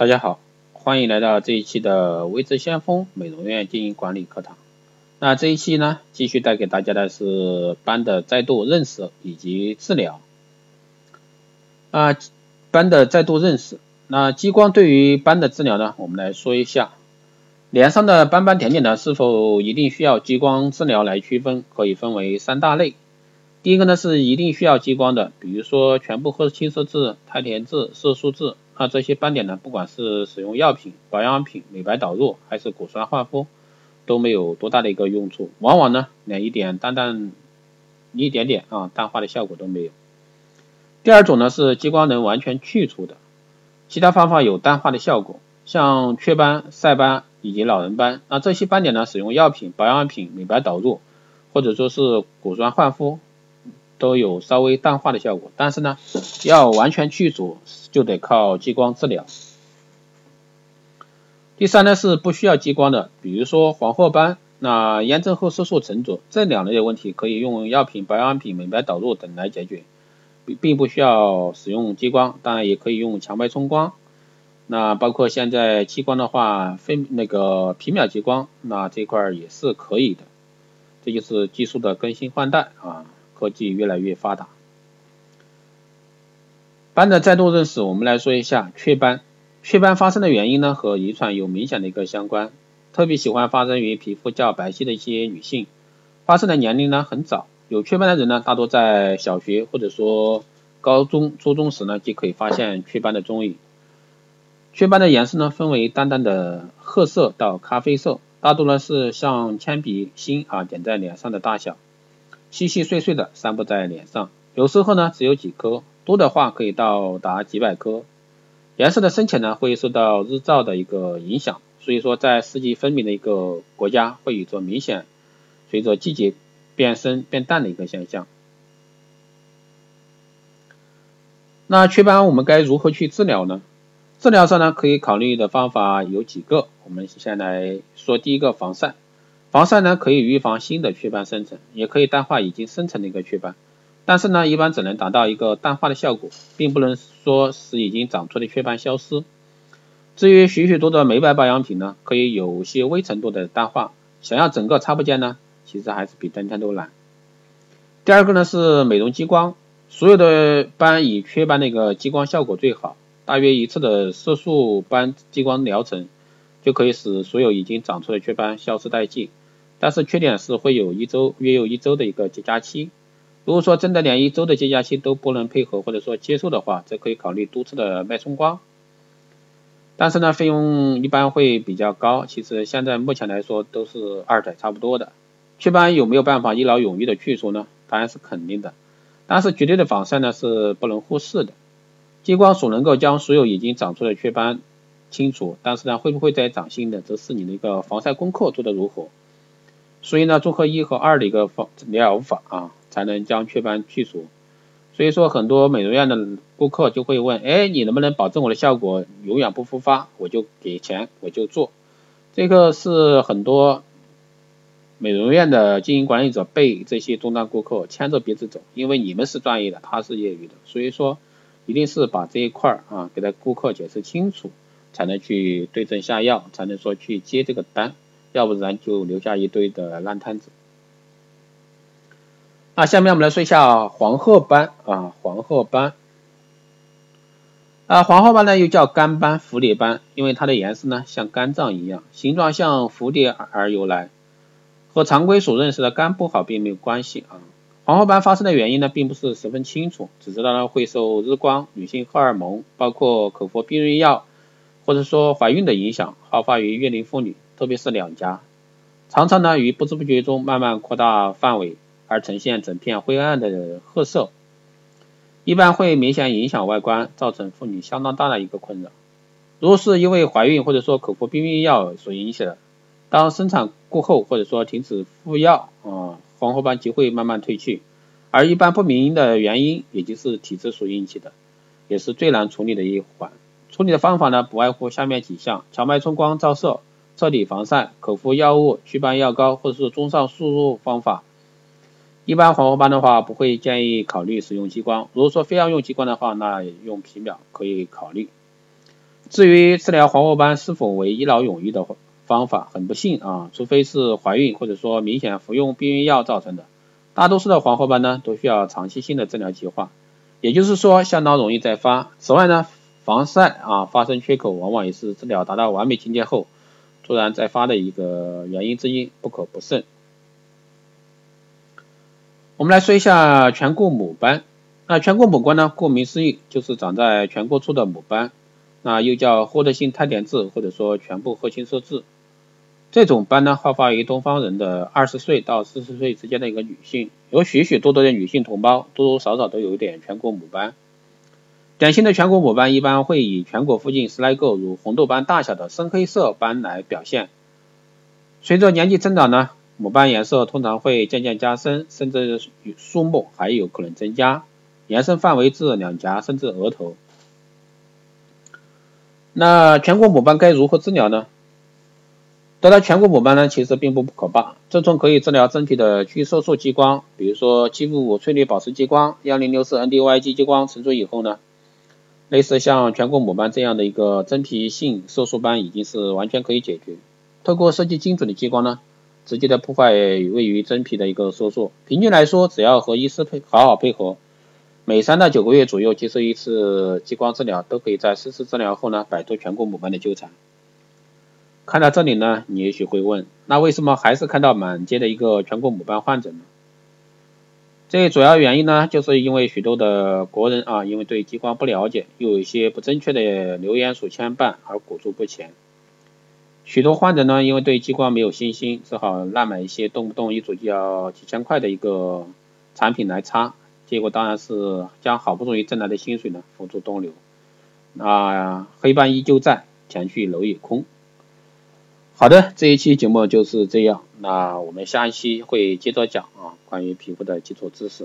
大家好，欢迎来到这一期的微知先锋美容院经营管理课堂。那这一期呢，继续带给大家的是斑的再度认识以及治疗。啊，斑的再度认识。那激光对于斑的治疗呢，我们来说一下。脸上的斑斑点点呢，是否一定需要激光治疗来区分？可以分为三大类。第一个呢是一定需要激光的，比如说全部褐青色痣、胎田痣、色素痣，那这些斑点呢，不管是使用药品、保养品、美白导入，还是果酸焕肤，都没有多大的一个用处，往往呢连一点淡淡一点点啊淡化的效果都没有。第二种呢是激光能完全去除的，其他方法有淡化的效果，像雀斑、晒斑以及老人斑，那这些斑点呢，使用药品、保养品、美白导入，或者说是果酸焕肤。都有稍微淡化的效果，但是呢，要完全去除就得靠激光治疗。第三呢是不需要激光的，比如说黄褐斑、那炎症后色素沉着这两类的问题，可以用药品、保养品、美白导入等来解决，并并不需要使用激光，当然也可以用强脉冲光。那包括现在激光的话，非那个皮秒激光，那这块也是可以的，这就是技术的更新换代啊。科技越来越发达，斑的再度认识，我们来说一下雀斑。雀斑发生的原因呢，和遗传有明显的一个相关，特别喜欢发生于皮肤较白皙的一些女性，发生的年龄呢很早。有雀斑的人呢，大多在小学或者说高中、初中时呢，就可以发现雀斑的踪影。雀斑的颜色呢，分为淡淡的褐色到咖啡色，大多呢是像铅笔芯啊点在脸上的大小。细细碎碎的散布在脸上，有时候呢只有几颗，多的话可以到达几百颗。颜色的深浅呢会受到日照的一个影响，所以说在四季分明的一个国家会有着明显随着季节变深变淡的一个现象。那雀斑我们该如何去治疗呢？治疗上呢可以考虑的方法有几个，我们先来说第一个防晒。防晒呢可以预防新的雀斑生成，也可以淡化已经生成的一个雀斑，但是呢一般只能达到一个淡化的效果，并不能说使已经长出的雀斑消失。至于许许多多的美白保养品呢，可以有些微程度的淡化，想要整个擦不见呢，其实还是比登天都难。第二个呢是美容激光，所有的斑以雀斑的一个激光效果最好，大约一次的色素斑激光疗程就可以使所有已经长出的雀斑消失殆尽。但是缺点是会有一周约有一周的一个结痂期，如果说真的连一周的结痂期都不能配合或者说接受的话，则可以考虑多次的脉冲光。但是呢，费用一般会比较高，其实现在目前来说都是二代差不多的。雀斑有没有办法一劳永逸的去除呢？当然是肯定的，但是绝对的防晒呢是不能忽视的。激光所能够将所有已经长出的雀斑清除，但是呢会不会再长新的，则是你的一个防晒功课做得如何。所以呢，综合一和二的一个方疗法啊，才能将雀斑去除。所以说，很多美容院的顾客就会问，哎，你能不能保证我的效果永远不复发？我就给钱，我就做。这个是很多美容院的经营管理者被这些终端顾客牵着鼻子走，因为你们是专业的，他是业余的，所以说一定是把这一块儿啊给他顾客解释清楚，才能去对症下药，才能说去接这个单。要不然就留下一堆的烂摊子。那下面我们来说一下黄褐斑啊，黄褐斑啊，黄褐斑呢又叫肝斑、蝴蝶斑，因为它的颜色呢像肝脏一样，形状像蝴蝶而由来，和常规所认识的肝不好并没有关系啊。黄褐斑发生的原因呢并不是十分清楚，只知道呢会受日光、女性荷尔蒙，包括口服避孕药或者说怀孕的影响，好发于月龄妇女。特别是两颊，常常呢于不知不觉中慢慢扩大范围，而呈现整片灰暗的褐色，一般会明显影响外观，造成妇女相当大的一个困扰。如果是因为怀孕或者说口服避孕药所引起的，当生产过后或者说停止服药啊，黄褐斑就会慢慢褪去，而一般不明的原因，也就是体质所引起的，也是最难处理的一环。处理的方法呢，不外乎下面几项：强脉冲光照射。彻底防晒，口服药物、祛斑药膏或者是综上输入方法。一般黄褐斑的话，不会建议考虑使用激光。如果说非要用激光的话，那用皮秒可以考虑。至于治疗黄褐斑是否为一劳永逸的方法，很不幸啊，除非是怀孕或者说明显服用避孕药造成的，大多数的黄褐斑呢都需要长期性的治疗计划，也就是说相当容易再发。此外呢，防晒啊发生缺口往往也是治疗达到完美境界后突然再发的一个原因之一，不可不慎。我们来说一下颧骨母斑。那颧骨母斑呢，顾名思义就是长在颧骨处的母斑，那又叫获得性肽点痣或者说全部褐青色痣。这种斑呢，好发于东方人的二十岁到四十岁之间的一个女性，有许许多多的女性同胞多多少少都有一点颧骨母斑。典型的颧骨母斑一般会以颧骨附近十来个如红豆斑大小的深黑色斑来表现。随着年纪增长呢，母斑颜色通常会渐渐加深，甚至数目还有可能增加，延伸范围至两颊甚至额头。那颧骨母斑该如何治疗呢？得到颧骨母斑呢，其实并不可怕，这种可以治疗真皮的去色素激光，比如说七五五翠绿宝石激光、幺零六四 NDYG 激光成熟以后呢，类似像颧骨母斑这样的一个真皮性色素斑已经是完全可以解决。透过设计精准的激光呢。直接的破坏位于真皮的一个收缩。平均来说，只要和医师配好好配合，每三到九个月左右接受一次激光治疗，都可以在四次治疗后呢摆脱颧骨母斑的纠缠。看到这里呢，你也许会问，那为什么还是看到满街的一个颧骨母斑患者呢？这主要原因呢，就是因为许多的国人啊，因为对激光不了解，又有一些不正确的流言所牵绊而裹足不前。许多患者呢，因为对激光没有信心，只好乱买一些动不动一组就要几千块的一个产品来擦，结果当然是将好不容易挣来的薪水呢付诸东流，那黑斑依旧在，前去楼也空。好的，这一期节目就是这样，那我们下一期会接着讲啊关于皮肤的基础知识。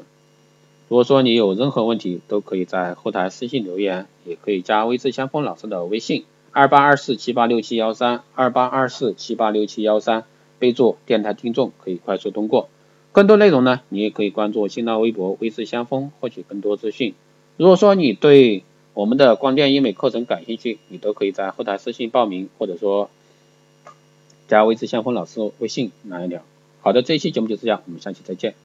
如果说你有任何问题，都可以在后台私信留言，也可以加微智相锋老师的微信。二八二四七八六七幺三，二八二四七八六七幺三，备注电台听众可以快速通过。更多内容呢，你也可以关注新浪微博微视相锋获取更多资讯。如果说你对我们的光电医美课程感兴趣，你都可以在后台私信报名，或者说加微之相锋老师微信来聊。好的，这一期节目就是这样，我们下期再见。